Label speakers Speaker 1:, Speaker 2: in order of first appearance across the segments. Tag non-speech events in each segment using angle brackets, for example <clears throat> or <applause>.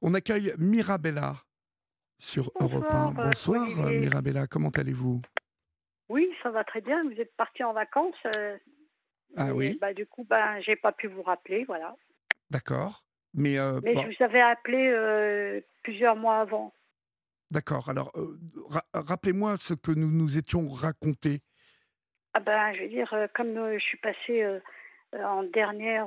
Speaker 1: On accueille Mirabella sur Europe 1.
Speaker 2: Bonsoir, euh, Olivier.
Speaker 1: Mirabella, comment allez-vous?
Speaker 2: Oui, ça va très bien. Vous êtes parti en vacances. euh,
Speaker 1: Ah oui,
Speaker 2: Bah, du coup, ben, j'ai pas pu vous rappeler, voilà.
Speaker 1: d'accord. Mais, euh,
Speaker 2: Mais
Speaker 1: bon,
Speaker 2: je vous avais appelé euh, plusieurs mois avant.
Speaker 1: d'accord. Alors, ra- rappelez-moi ce que nous nous étions racontés.
Speaker 2: Ah ben, je veux dire, comme je suis passée en dernière.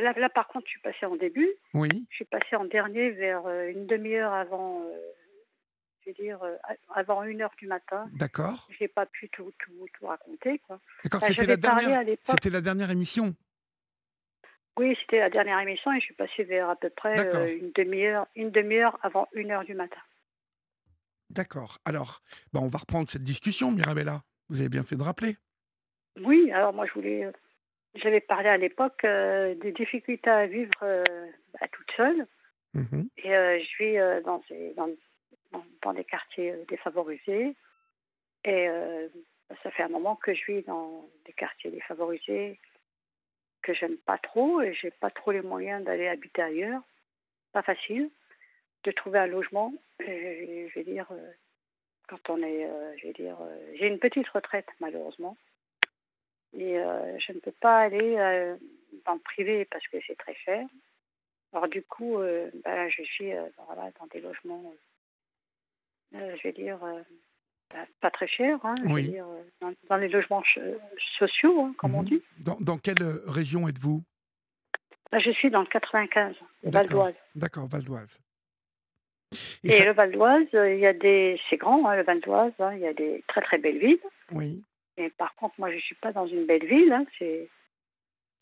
Speaker 2: Là, là, par contre, je suis passée en début.
Speaker 1: Oui,
Speaker 2: Je suis passée en dernier vers euh, une demi-heure avant. euh, je veux dire, euh, avant une heure du matin.
Speaker 1: d'accord.
Speaker 2: J'ai pas pu tout, tout, tout raconter.
Speaker 1: D'accord, c'était la dernière. C'était la dernière émission.
Speaker 2: Oui, c'était la dernière émission et je suis passée vers à peu près euh, une demi-heure, une demi-heure avant une heure du matin.
Speaker 1: D'accord. Alors, bah, on va reprendre cette discussion, Mirabella. Vous avez bien fait de rappeler.
Speaker 2: Oui, alors moi je voulais, j'avais parlé à l'époque euh, des difficultés à vivre euh, bah, toute seule
Speaker 1: Mhm.
Speaker 2: et euh, je vis euh, dans, ces- dans, dans, dans des quartiers défavorisés et ça fait un moment que je vis dans des quartiers défavorisés que j'aime pas trop et j'ai pas trop les moyens d'aller habiter ailleurs. Pas facile de trouver un logement. Et, je vais dire, quand on est, je vais dire, j'ai une petite retraite malheureusement et euh, je ne peux pas aller euh, dans le privé parce que c'est très cher. Alors du coup, euh, ben, je suis euh, voilà, dans des logements, je vais dire, ben, pas très chers, hein, je vais
Speaker 1: Oui.
Speaker 2: dire, euh, dans, dans les logements sociaux, hein, comme on
Speaker 1: Mhm.
Speaker 2: dit.
Speaker 1: Dans, dans quelle région êtes-vous?
Speaker 2: Ben, je suis dans le 95, le Val d'Oise.
Speaker 1: D'accord, Val d'Oise.
Speaker 2: Et,
Speaker 1: ça-
Speaker 2: le Val d'Oise, il y a des, c'est grand, hein, le Val d'Oise, il y a des très très belles villes.
Speaker 1: Oui,
Speaker 2: Et par contre, moi, je suis pas dans une belle ville. hein, c'est,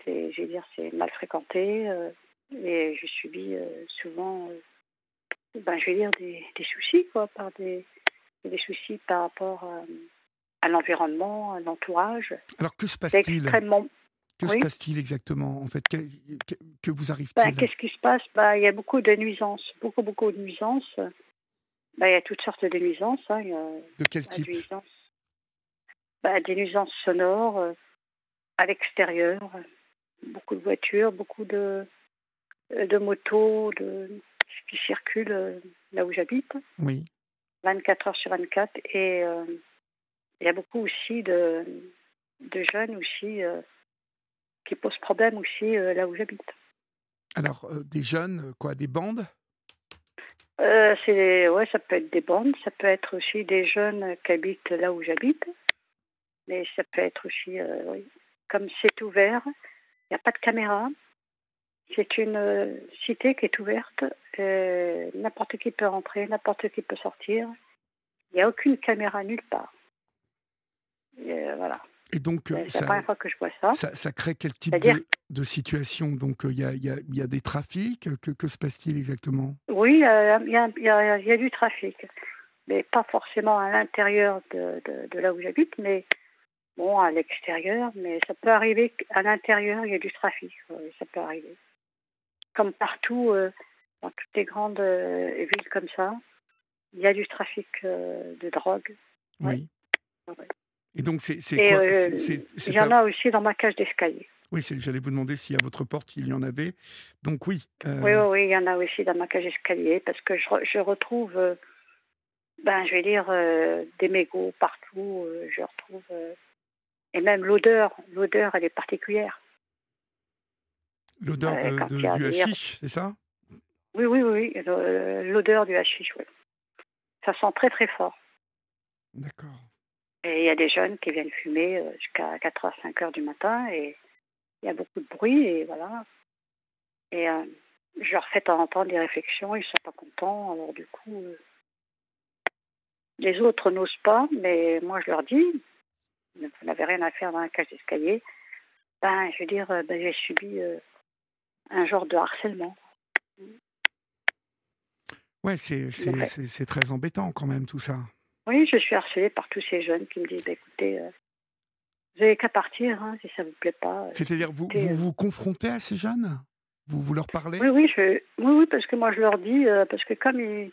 Speaker 2: c'est, je dire, c'est mal fréquenté. euh, et je subis euh, souvent, euh, ben, je dire, des, des soucis, quoi, par des, des soucis par rapport à, l'environnement, à l'entourage.
Speaker 1: Alors que se passe-t-il?
Speaker 2: extrêmement.
Speaker 1: Que se passe-t-il exactement en fait? Que, que- que vous
Speaker 2: Ben,
Speaker 1: arrive-t-il
Speaker 2: qu'est-ce qui se passe? Ben, Il y a beaucoup de nuisances, beaucoup, beaucoup de nuisances. Ben, il y a toutes sortes de nuisances. hein, il y a,
Speaker 1: De quel type?
Speaker 2: Bah, des nuisances sonores euh, à l'extérieur, beaucoup de voitures, beaucoup de, euh, de motos de, qui circulent euh, là où j'habite,
Speaker 1: Oui,
Speaker 2: 24 heures sur 24. Et il y a beaucoup aussi de, de jeunes aussi qui posent problème aussi là où j'habite.
Speaker 1: alors des jeunes, quoi, des bandes?
Speaker 2: Euh, c'est, ouais, ça peut être des bandes, ça peut être aussi des jeunes qui habitent là où j'habite, mais ça peut être aussi, euh, oui, comme c'est ouvert, il n'y a pas de caméra, c'est une euh, cité qui est ouverte, euh, n'importe qui peut rentrer, n'importe qui peut sortir, il n'y a aucune caméra nulle part. Et, voilà,
Speaker 1: Et donc,
Speaker 2: c'est la première fois que je vois ça.
Speaker 1: ça, ça crée quel type de, de situation? Donc, il y, a, il y a- il y a des trafics? Que, que se passe-t-il exactement?
Speaker 2: Oui, il y, a, y y du trafic, mais pas forcément à l'intérieur de, de- de là où j'habite, mais bon, à l'extérieur. Mais ça peut arriver qu'à l'intérieur, il y a du trafic. oui, ça peut arriver. Comme partout, euh, dans toutes les grandes euh, villes comme ça, il y a du trafic euh, de drogue.
Speaker 1: Oui.
Speaker 2: Ouais.
Speaker 1: Et donc, c'est quoi
Speaker 2: euh, il y en a aussi dans ma cage d'escalier.
Speaker 1: Oui, j'allais vous demander si à votre porte il y en avait. Donc, oui. euh,
Speaker 2: Oui, oui, oui, il y en a aussi dans ma cage d'escalier parce que je, re- je retrouve, euh, ben, je vais dire, euh, des mégots partout. euh, je retrouve. Euh, et même l'odeur, l'odeur, elle est particulière.
Speaker 1: L'odeur de- de-
Speaker 2: a
Speaker 1: du hashish, c'est ça?
Speaker 2: Oui, oui, oui, l'odeur du hashish, oui. Ça sent très, très fort.
Speaker 1: D'accord.
Speaker 2: Et il y a des jeunes qui viennent fumer euh, jusqu'à 4 h 5 heures du matin et il y a beaucoup de bruit et voilà. Et euh, je leur fais de temps en temps des réflexions, ils sont pas contents, alors du coup, euh, les autres n'osent pas, mais moi je leur dis, vous n'avez rien à faire dans la cage d'escalier. Ben, je veux dire, euh, ben, j'ai subi euh, un genre de harcèlement.
Speaker 1: Ouais, c'est très embêtant quand même tout ça.
Speaker 2: Oui, je suis harcelée par tous ces jeunes qui me disent, ben, écoutez, euh, vous n'avez qu'à partir, hein, si ça vous plaît pas.
Speaker 1: C'est-à-dire, vous, vous
Speaker 2: euh,
Speaker 1: vous confrontez à ces jeunes? Vous, vous leur parlez?
Speaker 2: Oui, oui, je, oui, oui, parce que moi je leur dis, euh, parce que comme ils,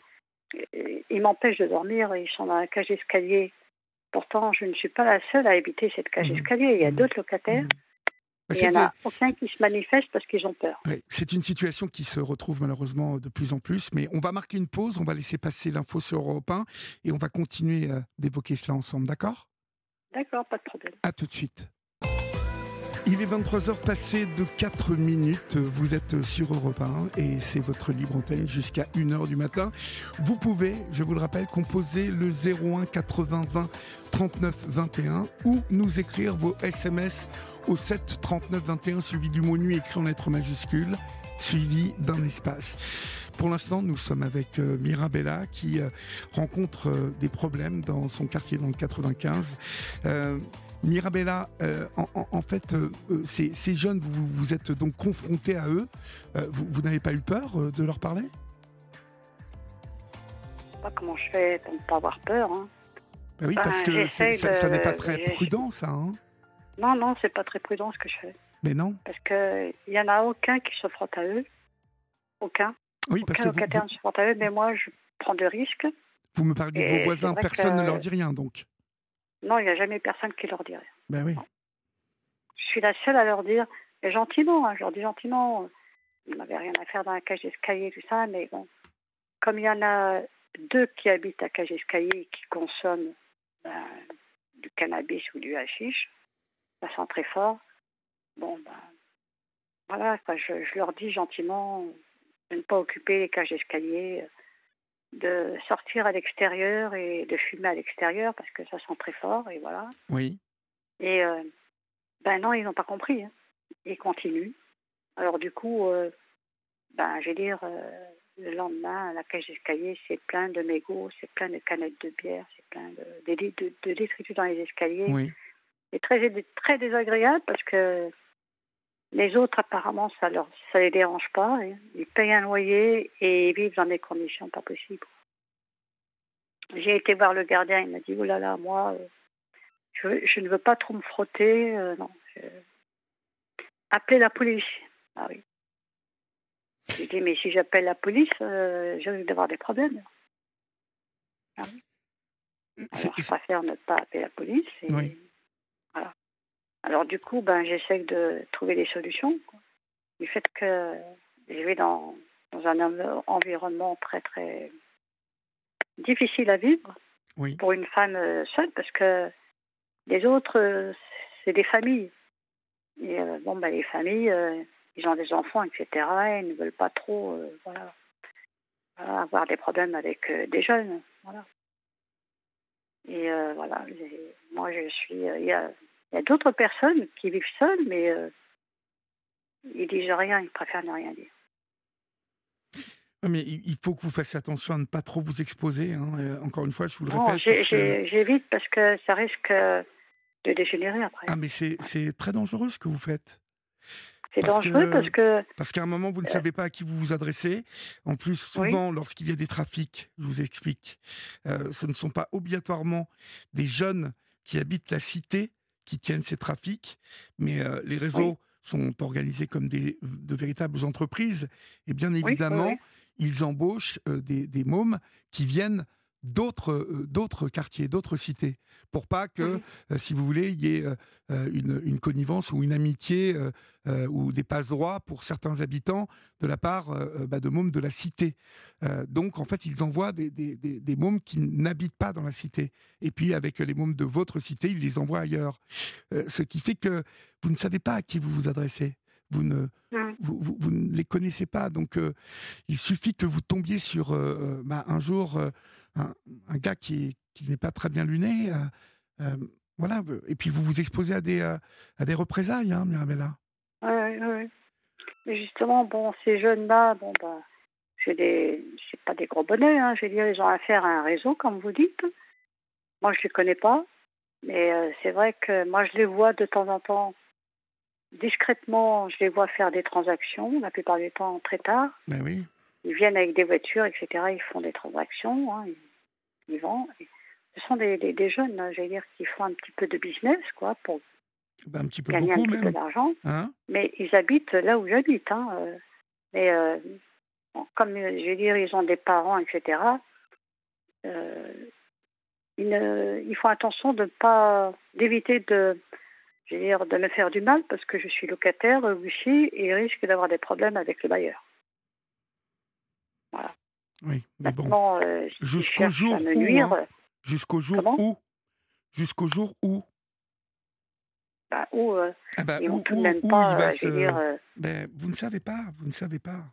Speaker 2: ils m'empêchent de dormir, ils sont dans la cage d'escalier. Pourtant, je ne suis pas la seule à habiter cette cage
Speaker 1: Mhm.
Speaker 2: d'escalier. Il y a
Speaker 1: Mhm.
Speaker 2: d'autres locataires.
Speaker 1: Bah,
Speaker 2: Il n'y en a aucun qui se manifeste parce qu'ils ont peur.
Speaker 1: C'est une situation qui se retrouve malheureusement de plus en plus, mais on va marquer une pause, on va laisser passer l'info sur Europe 1 et on va continuer euh, d'évoquer cela ensemble, d'accord?
Speaker 2: D'accord, pas de problème.
Speaker 1: À tout de suite. Il est 23h passé de 4 minutes. Vous êtes sur Europe 1 et c'est votre libre antenne jusqu'à 1h du matin. Vous pouvez, je vous le rappelle, composer le 01 80 20 39 21 ou nous écrire vos SMS au 7 39 21 suivi du mot nuit écrit en lettres majuscules suivi d'un espace. Pour l'instant, nous sommes avec euh, Mirabella qui euh, rencontre euh, des problèmes dans son quartier dans le 95. Mirabella, euh, en, fait, euh, euh, ces, ces jeunes, vous, vous êtes donc confrontés à eux. Euh, vous vous n'avez pas eu peur de leur parler?
Speaker 2: Je sais pas comment je fais pour ne pas avoir peur. hein.
Speaker 1: Ben Oui,
Speaker 2: Ben,
Speaker 1: parce que ça, n'est pas très prudent, ça. hein
Speaker 2: Non, non, c'est pas très prudent ce que je fais.
Speaker 1: Mais non.
Speaker 2: Parce qu'il n'y en a aucun qui se frotte à eux. Aucun.
Speaker 1: Oui, parce
Speaker 2: aucun
Speaker 1: que vous, vous-
Speaker 2: se frotte à eux, mais moi, je prends de risques.
Speaker 1: vous me parlez de vos voisins, personne ne leur dit rien, donc.
Speaker 2: Non, il n'y a jamais personne qui leur rien.
Speaker 1: Ben oui.
Speaker 2: Je suis la seule à leur dire, et gentiment, hein, je leur dis gentiment, on n'avait rien à faire dans la cage d'escalier, tout ça, mais bon, comme il y en a deux qui habitent à cage d'escalier et qui consomment ben, du cannabis ou du hashish, ça sent très fort. Bon, ben, voilà, je, je leur dis gentiment de ne pas occuper les cages d'escalier, de sortir à l'extérieur et de fumer à l'extérieur parce que ça sent très fort, et voilà.
Speaker 1: Oui.
Speaker 2: Et euh, ben non, ils n'ont pas compris. hein. Ils continuent. Alors du coup, euh, ben je vais dire, euh, le lendemain, la cage d'escalier, c'est plein de mégots, c'est plein de canettes de bière, c'est plein de, de, de, de détritus dans les escaliers.
Speaker 1: Oui.
Speaker 2: C'est très, très désagréable parce que les autres, apparemment, ça leur, ça les dérange pas. hein. Ils payent un loyer et ils vivent dans des conditions pas possibles. J'ai été voir le gardien, il m'a dit, oh là là, moi, euh, je, je ne veux pas trop me frotter. euh, non. je- Appelez la police. Ah oui. J'ai dit, mais si j'appelle la police, euh, je risque d'avoir des problèmes.
Speaker 1: C'est-
Speaker 2: Alors, je préfère ne pas appeler la police. Et,
Speaker 1: Oui.
Speaker 2: Alors, du coup, ben, j'essaie de trouver des solutions. quoi. Du fait que je vais dans, dans un env- environnement très, très difficile à vivre
Speaker 1: Oui.
Speaker 2: pour une femme euh, seule, parce que les autres, c'est des familles. Et euh, bon, ben, les familles, euh, ils ont des enfants, etc. Et ils ne veulent pas trop euh, voilà, avoir des problèmes avec des jeunes. Voilà. Et voilà, moi je suis. Il y a, il y a d'autres personnes qui vivent seules, mais euh, ils disent rien, ils préfèrent ne rien dire.
Speaker 1: Oui, Mais il faut que vous fassiez attention à ne pas trop vous exposer. hein. Euh, Encore une fois, je vous le répète. parce que-
Speaker 2: j'évite parce que ça risque euh, de dégénérer après.
Speaker 1: Ah, mais c'est très dangereux ce que vous faites.
Speaker 2: C'est dangereux
Speaker 1: que-
Speaker 2: parce que
Speaker 1: Parce qu'à un moment, vous ne savez pas à qui vous vous adressez. En plus,
Speaker 2: Oui.
Speaker 1: souvent, lorsqu'il y a des trafics, je vous explique, euh, ce ne sont pas obligatoirement des jeunes qui habitent la cité qui tiennent ces trafics, mais euh, les réseaux sont organisés comme des, de véritables entreprises. Et bien évidemment,
Speaker 2: oui.
Speaker 1: ils embauchent euh, des, des mômes qui viennent d'autres euh, d'autres quartiers, d'autres cités, pour pas que,
Speaker 2: Mhm.
Speaker 1: euh, si vous voulez, il y ait euh, une, une connivence ou une amitié euh, ou des passe-droits pour certains habitants de la part euh, bah, de mômes de la cité. Euh, donc, en fait, ils envoient des, des, des, des mômes qui n'habitent pas dans la cité. Et puis, avec les mômes de votre cité, ils les envoient ailleurs. Ce qui fait que vous ne savez pas à qui vous vous adressez. Vous ne,
Speaker 2: Mhm.
Speaker 1: vous, vous- vous ne les connaissez pas. Donc, il suffit que vous tombiez sur bah, un jour un, un gars qui, est- qui n'est pas très bien luné. euh, euh, voilà. Et puis, vous vous exposez à des, euh, à des représailles, hein, Mirabella.
Speaker 2: Ouais, ouais. Mais justement, bon, ces jeunes-là, bon, bah, c'est des, c'est pas des gros bonnets, hein. Je veux dire, ils ont affaire à un réseau, comme vous dites. Moi, je les connais pas, mais euh, c'est vrai que moi, je les vois de temps en temps discrètement. Je les vois faire des transactions, la plupart du temps très tard.
Speaker 1: Ben oui.
Speaker 2: Ils viennent avec des voitures, etc. Ils font des transactions, hein, ils, ils. Et ce sont des, des, des jeunes, hein, je veux dire, qui font un petit peu de business, quoi, pour
Speaker 1: Ben, un petit peu
Speaker 2: gagner un
Speaker 1: beaucoup
Speaker 2: petit peu
Speaker 1: même.
Speaker 2: d'argent.
Speaker 1: Hein?
Speaker 2: Mais ils habitent là où j'habite. Hein. euh. Mais euh, bon, comme euh, je veux dire, ils ont des parents, etc. euh, ils, ne- ils font attention de pas d'éviter de je veux dire, de me faire du mal parce que je suis locataire aussi et risque d'avoir des problèmes avec le bailleur. Voilà.
Speaker 1: Oui, mais
Speaker 2: Maintenant,
Speaker 1: bon.
Speaker 2: euh,
Speaker 1: Jusqu'au jour où,
Speaker 2: nuire,
Speaker 1: hein. Jusqu'au jour
Speaker 2: Comment?
Speaker 1: où? Jusqu'au jour où?
Speaker 2: Bah, ou euh,
Speaker 1: ah bah,
Speaker 2: ils vont
Speaker 1: où,
Speaker 2: tout de
Speaker 1: où-
Speaker 2: même
Speaker 1: où
Speaker 2: pas,
Speaker 1: il va
Speaker 2: euh,
Speaker 1: se...
Speaker 2: dire, euh,
Speaker 1: Ben, vous ne savez pas, vous ne savez pas.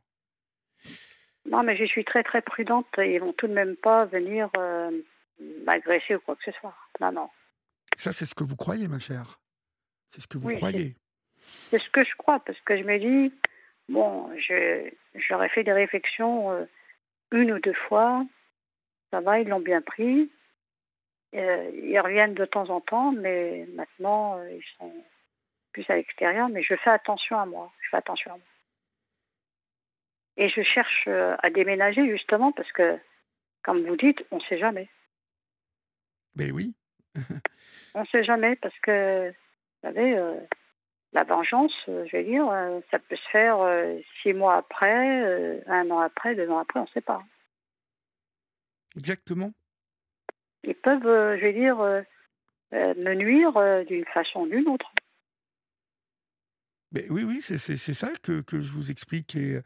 Speaker 2: non, mais je suis très très prudente. Ils vont tout de même pas venir euh, m'agresser ou quoi que ce soit. Non, non.
Speaker 1: Ça, c'est ce que vous croyez, ma chère. C'est ce que vous
Speaker 2: Oui,
Speaker 1: croyez.
Speaker 2: C'est ce que je crois, parce que je me dis, bon, je, j'aurais fait des réflexions euh, une ou deux fois, ça va, ils l'ont bien pris. Euh, ils reviennent de temps en temps, mais maintenant, euh, ils sont plus à l'extérieur, mais je fais attention à moi. Je fais attention à moi. Et je cherche à déménager justement parce que, comme vous dites, on ne sait jamais.
Speaker 1: Ben oui. <laughs>
Speaker 2: On ne sait jamais parce que, vous savez, euh, la vengeance, euh, je vais dire, euh, ça peut se faire euh, six mois après, un an après, deux ans après, on ne sait pas.
Speaker 1: Exactement.
Speaker 2: Ils peuvent, je vais dire, me nuire d'une façon ou d'une autre.
Speaker 1: Oui, oui, c'est c'est- c'est ça que, que je vous explique. Et,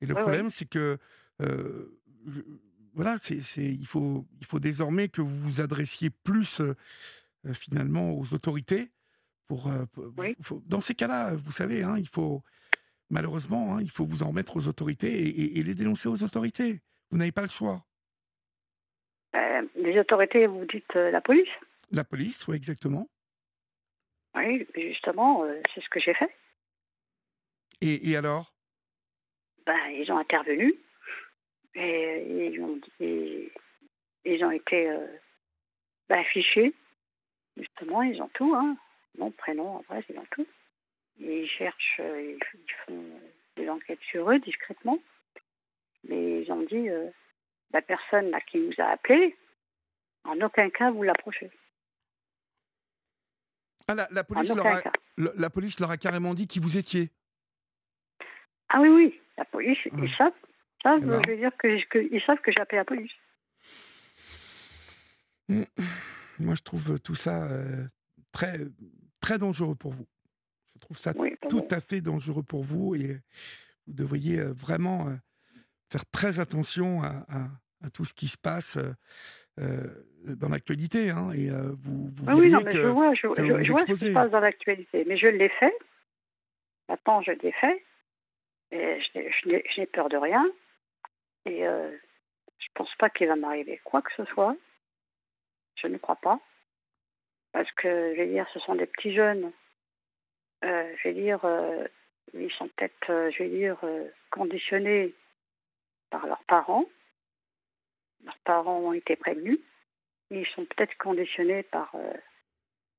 Speaker 1: et le
Speaker 2: Ouais,
Speaker 1: problème, c'est que euh, je- voilà, c'est c'est- il faut il faut désormais que vous vous adressiez plus euh, finalement aux autorités. Pour, euh, pour-
Speaker 2: Oui.
Speaker 1: faut- dans ces cas-là, vous savez, hein, il faut malheureusement, hein, il faut vous en remettre aux autorités et, et- et les dénoncer aux autorités. Vous n'avez pas le choix.
Speaker 2: Euh, les autorités, vous dites euh, la police
Speaker 1: La police, oui, exactement.
Speaker 2: Oui, justement, euh, c'est ce que j'ai fait.
Speaker 1: Et, et alors?
Speaker 2: Ben, ils ont intervenu et ils ont, ils, ils ont été ben, fichés. Justement, ils ont tout, hein. Nom, prénom, adresse, ils ont tout. Et ils cherchent, euh, ils, font des enquêtes sur eux discrètement. Mais ils ont dit, euh, la personne là, qui nous a appelés, en aucun cas vous l'approchez.
Speaker 1: Ah, la, la
Speaker 2: En
Speaker 1: police leur a,
Speaker 2: cas.
Speaker 1: le- la police leur a carrément dit qui vous étiez.
Speaker 2: Ah oui, oui, la police,
Speaker 1: Ouais.
Speaker 2: ils savent. savent,
Speaker 1: Eh ben.
Speaker 2: je veux dire que, que- ils savent que j'ai appelé la police.
Speaker 1: Moi, je trouve tout ça euh, très, très dangereux pour vous. Je trouve ça
Speaker 2: Oui,
Speaker 1: tout à fait dangereux pour vous et vous devriez euh, vraiment euh, faire très attention à, à- à tout ce qui se passe euh, euh, dans l'actualité. hein, et euh, vous, vous
Speaker 2: Oui, oui, non,
Speaker 1: verriez
Speaker 2: mais
Speaker 1: que
Speaker 2: je vois, je,
Speaker 1: que
Speaker 2: je-
Speaker 1: vous
Speaker 2: je vois ce qui se passe dans l'actualité. Mais je l'ai fait. Maintenant, je l'ai fait. Et je n'ai peur de rien. Et euh, je pense pas qu'il va m'arriver quoi que ce soit. Je ne crois pas. Parce que, je vais dire, ce sont des petits jeunes. Euh, je vais dire, euh, ils sont peut-être, euh, je vais dire, conditionnés par leurs parents. Leurs parents ont été prévenus. Ils sont peut-être conditionnés par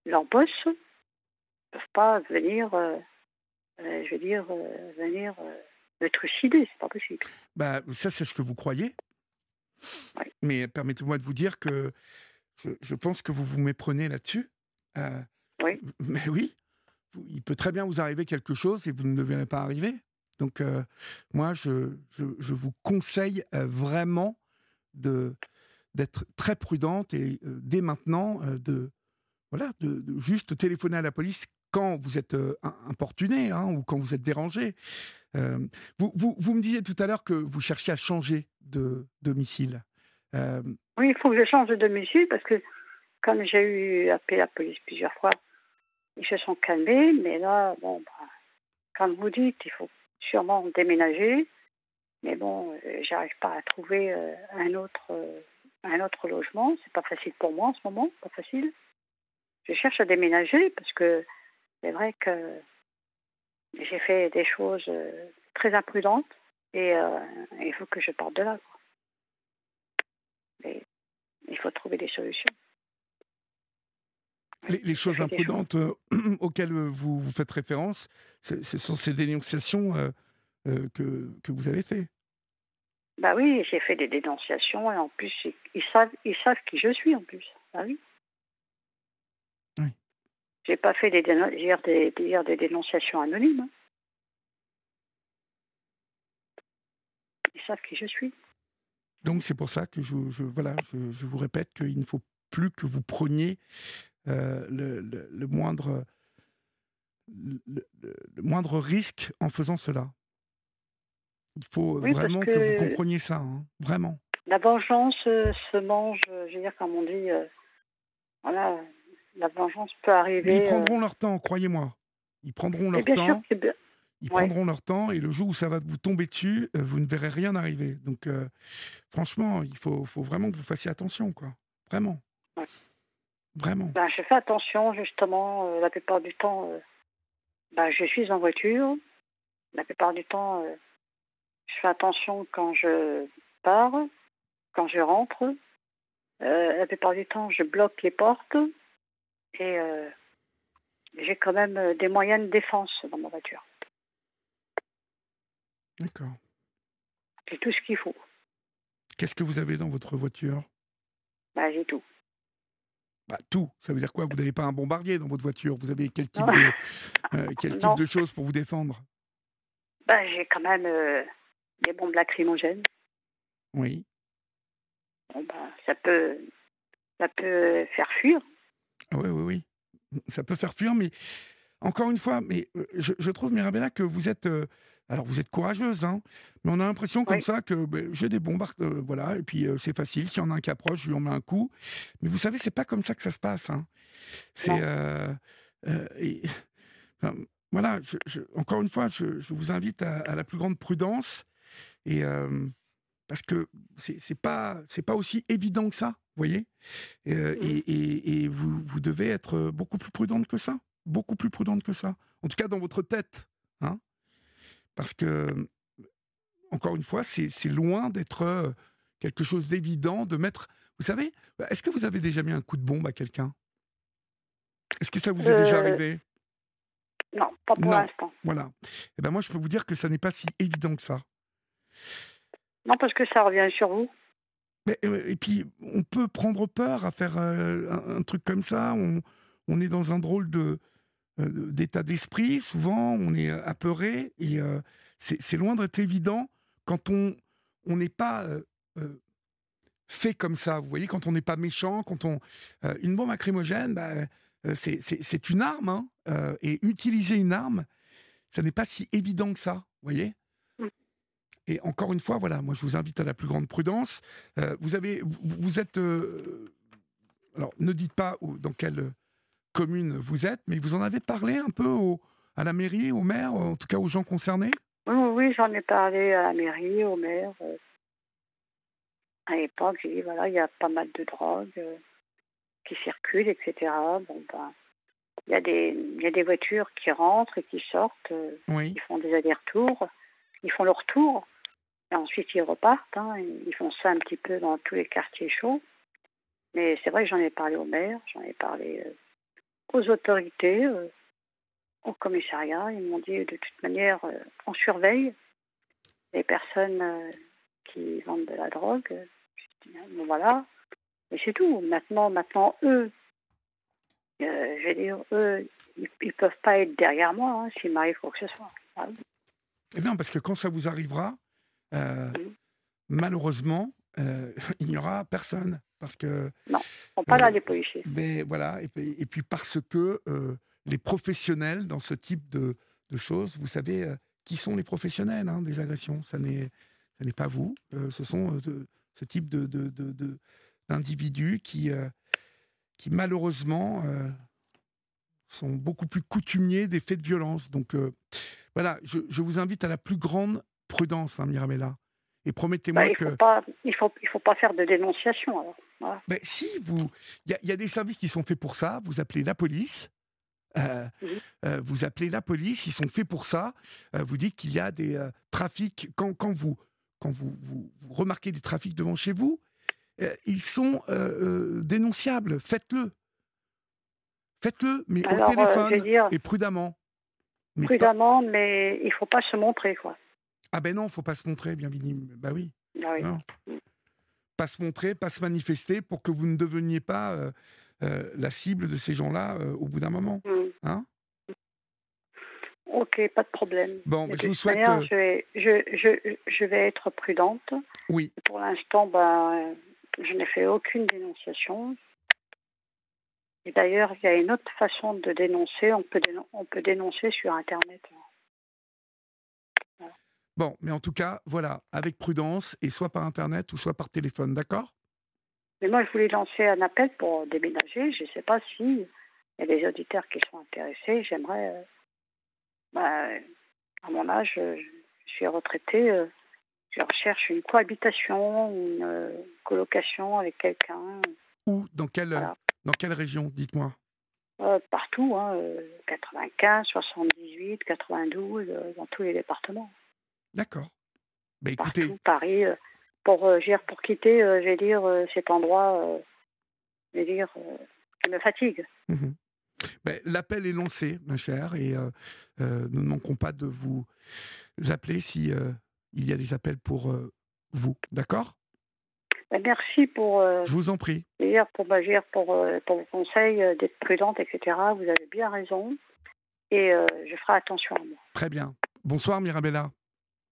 Speaker 2: leur boss. Ils ne peuvent pas venir, je veux dire, venir me trucider. C'est pas possible.
Speaker 1: bah, ça, c'est ce que vous croyez.
Speaker 2: Oui.
Speaker 1: Mais permettez-moi de vous dire que je, je pense que vous vous méprenez là-dessus. Euh,
Speaker 2: Oui.
Speaker 1: Mais oui, il peut très bien vous arriver quelque chose et vous ne le verrez pas arriver. Donc, euh, moi, je, je, je vous conseille euh, vraiment de d'être très prudente et dès maintenant de voilà de, de juste téléphoner à la police quand vous êtes im- importuné hein, ou quand vous êtes dérangé. Vous, vous, vous me disiez tout à l'heure que vous cherchiez à changer de domicile. Euh,
Speaker 2: Oui, il faut que je change de domicile parce que, comme j'ai eu appelé la police plusieurs fois, ils se sont calmés. Mais là, bon, bah, comme vous dites, il faut sûrement déménager. Mais bon, euh, j'arrive pas à trouver euh, un autre un autre logement. C'est pas facile pour moi en ce moment, pas facile. Je cherche à déménager parce que c'est vrai que j'ai fait des choses très imprudentes et il faut que je parte de là. quoi. Mais il faut trouver des solutions.
Speaker 1: les, les choses imprudentes euh, <clears throat> auxquelles euh, vous, vous faites référence, ce sont ces dénonciations euh, euh, que, que vous avez fait.
Speaker 2: Bah oui, j'ai fait des dénonciations et en plus ils, savent ils savent qui je suis en plus. Bah oui.
Speaker 1: Oui.
Speaker 2: J'ai pas fait des dénonciations anonymes. hein. Ils savent qui je suis.
Speaker 1: Donc c'est pour ça que je, je- voilà, je, je vous répète qu'il ne faut plus que vous preniez euh, le, le- le moindre le, moindre risque en faisant cela. Il faut vraiment que... vous compreniez ça, hein, vraiment.
Speaker 2: La vengeance se mange, je veux dire, comme on dit, voilà, la vengeance peut arriver.
Speaker 1: ils prendront leur temps, croyez-moi. Ils prendront leur temps. Ils prendront leur temps et le jour où ça va vous tomber dessus, euh, vous ne verrez rien arriver. Donc, euh, franchement, il faut, faut, vraiment que vous fassiez attention, quoi. Vraiment. Vraiment.
Speaker 2: Ben, je fais attention, justement, euh, la plupart du temps. Ben, je suis en voiture. La plupart du temps, je fais attention quand je pars, quand je rentre. la plupart du temps, je bloque les portes et j'ai quand même des moyens de défense dans ma voiture.
Speaker 1: D'accord.
Speaker 2: J'ai tout ce qu'il faut.
Speaker 1: Qu'est-ce que vous avez dans votre voiture?
Speaker 2: Bah, J'ai tout.
Speaker 1: Bah, tout. Ça veut dire quoi? Vous n'avez pas un bombardier dans votre voiture? Vous avez quel type, de, euh, quel <laughs> type de choses pour vous défendre?
Speaker 2: Bah, J'ai quand même euh, des bombes lacrymogènes.
Speaker 1: Oui.
Speaker 2: bah, ça, peut, ça peut faire fuir.
Speaker 1: oui, oui, oui. Ça peut faire fuir, mais encore une fois, mais euh, je, je trouve, Mirabella, que vous êtes alors vous êtes courageuse, hein, mais on a l'impression comme ça que ben, j'ai des bombes, euh, voilà, et puis euh, c'est facile. S'il y en a un qui approche, je lui en mets un coup. Mais vous savez, c'est pas comme ça que ça se passe. Hein. C'est euh, voilà. encore une fois, je, vous invite à, la plus grande prudence et parce que c'est pas c'est pas aussi évident que ça, vous voyez. Mmh. Et, et, vous vous devez être beaucoup plus prudente que ça, beaucoup plus prudente que ça. En tout cas dans votre tête. Parce que, encore une fois, c'est loin d'être euh, quelque chose d'évident de mettre. Vous savez, est-ce que vous avez déjà mis un coup de bombe à quelqu'un? Est-ce que ça vous est déjà euh, arrivé?
Speaker 2: Non, pas pour l'instant.
Speaker 1: Voilà. Et eh ben moi, je peux vous dire que ça n'est pas si évident que ça.
Speaker 2: Non, parce que ça revient sur vous.
Speaker 1: Mais, euh, et puis, on peut prendre peur à faire un, truc comme ça. On, on, est dans un drôle de, d'état d'esprit. Souvent, on est euh, apeuré et euh, c'est loin d'être évident quand on on n'est pas fait comme ça. Vous voyez, quand on n'est pas méchant, quand on une bombe lacrymogène, bah, c'est une arme hein, et utiliser une arme, ça n'est pas si évident que ça. Vous voyez. Mm. Et encore une fois, voilà, moi je vous invite à la plus grande prudence. vous avez, vous, vous êtes, alors ne dites pas dans quel commune vous êtes, mais vous en avez parlé un peu au, à la mairie, au maire, en tout cas aux gens concernés?
Speaker 2: Oui, oui j'en ai parlé à la mairie, au maire. Euh. À l'époque, j'ai dit voilà, il y a pas mal de drogues euh, qui circulent, etc. Bon, ben, il y, a des, il y a des voitures qui rentrent et qui sortent, euh,
Speaker 1: oui.
Speaker 2: ils font des allers-retours, ils font leur tour, et ensuite ils repartent. Hein, ils font ça un petit peu dans tous les quartiers chauds. Mais c'est vrai que j'en ai parlé au maire, j'en ai parlé aux autorités, euh, au commissariat. Ils m'ont dit de toute manière, euh, on surveille les personnes euh, qui vendent de la drogue. bon, voilà. Et c'est tout. Maintenant, maintenant, eux, je vais dire, eux, ils, ne peuvent pas être derrière moi hein, s'il m'arrive quoi que ce soit. Ah
Speaker 1: eh bien, parce que quand ça vous arrivera, malheureusement, <laughs> il n'y aura personne. Parce que.
Speaker 2: Non, on pas là les policiers.
Speaker 1: Mais voilà, et puis, et puis parce que euh, les professionnels dans ce type de, de choses, vous savez euh, qui sont les professionnels hein, des agressions? Ça n'est pas vous, euh, ce sont ce type de, d'individus de, qui, qui malheureusement sont beaucoup plus coutumiers des faits de violence. Donc voilà, je, je, vous invite à la plus grande prudence, hein, Mirabella. Et promettez-moi
Speaker 2: bah,
Speaker 1: que.
Speaker 2: il ne faut, il faut pas faire de dénonciation alors.
Speaker 1: Mais si vous, il y, a des services qui sont faits pour ça. Vous appelez la police. Euh, euh, vous appelez la police, ils sont faits pour ça. Euh, vous dites qu'il y a des trafics quand, quand, vous quand vous, vous, remarquez des trafics devant chez vous, ils sont dénonciables. Faites-le, faites-le, mais au téléphone et prudemment.
Speaker 2: prudemment, mais il faut pas se montrer quoi.
Speaker 1: Ah ben non, faut pas se montrer, bien Bah oui.
Speaker 2: Ah oui
Speaker 1: pas se montrer, pas se manifester pour que vous ne deveniez pas euh, euh, la cible de ces gens-là euh, au bout d'un moment. Mm. Hein?
Speaker 2: Ok, pas de problème.
Speaker 1: Bon, je vous souhaite.
Speaker 2: Je vais, je, je, je, vais être prudente.
Speaker 1: Oui.
Speaker 2: Pour l'instant, ben, je n'ai fait aucune dénonciation. Et d'ailleurs, il y a une autre façon de dénoncer. On peut, on peut dénoncer sur Internet.
Speaker 1: Bon, mais en tout cas, voilà, avec prudence, et soit par Internet ou soit par téléphone, d'accord?
Speaker 2: Mais moi, je voulais lancer un appel pour déménager. Je ne sais pas si y a des auditeurs qui sont intéressés. J'aimerais, euh, bah, à mon âge, je, suis retraitée. Euh, je recherche une cohabitation, une euh, colocation avec quelqu'un.
Speaker 1: Où Dans quelle, dans quelle région Dites-moi?
Speaker 2: partout, hein, 95, 78, 92, dans tous les départements.
Speaker 1: D'accord. Bah, écoutez...
Speaker 2: Partout, Paris. pour, pour quitter, je vais dire, cet endroit, je vais dire, qui me fatigue.
Speaker 1: Mmh ben, L'appel est lancé, ma chère, et nous ne manquons pas de vous appeler si il y a des appels pour vous. D'accord?
Speaker 2: Ben, Merci pour.
Speaker 1: Je vous en prie.
Speaker 2: Pour, pour, pour vos conseils d'être prudente, etc. Vous avez bien raison. Et je ferai attention à moi.
Speaker 1: Très bien. Bonsoir, Mirabella.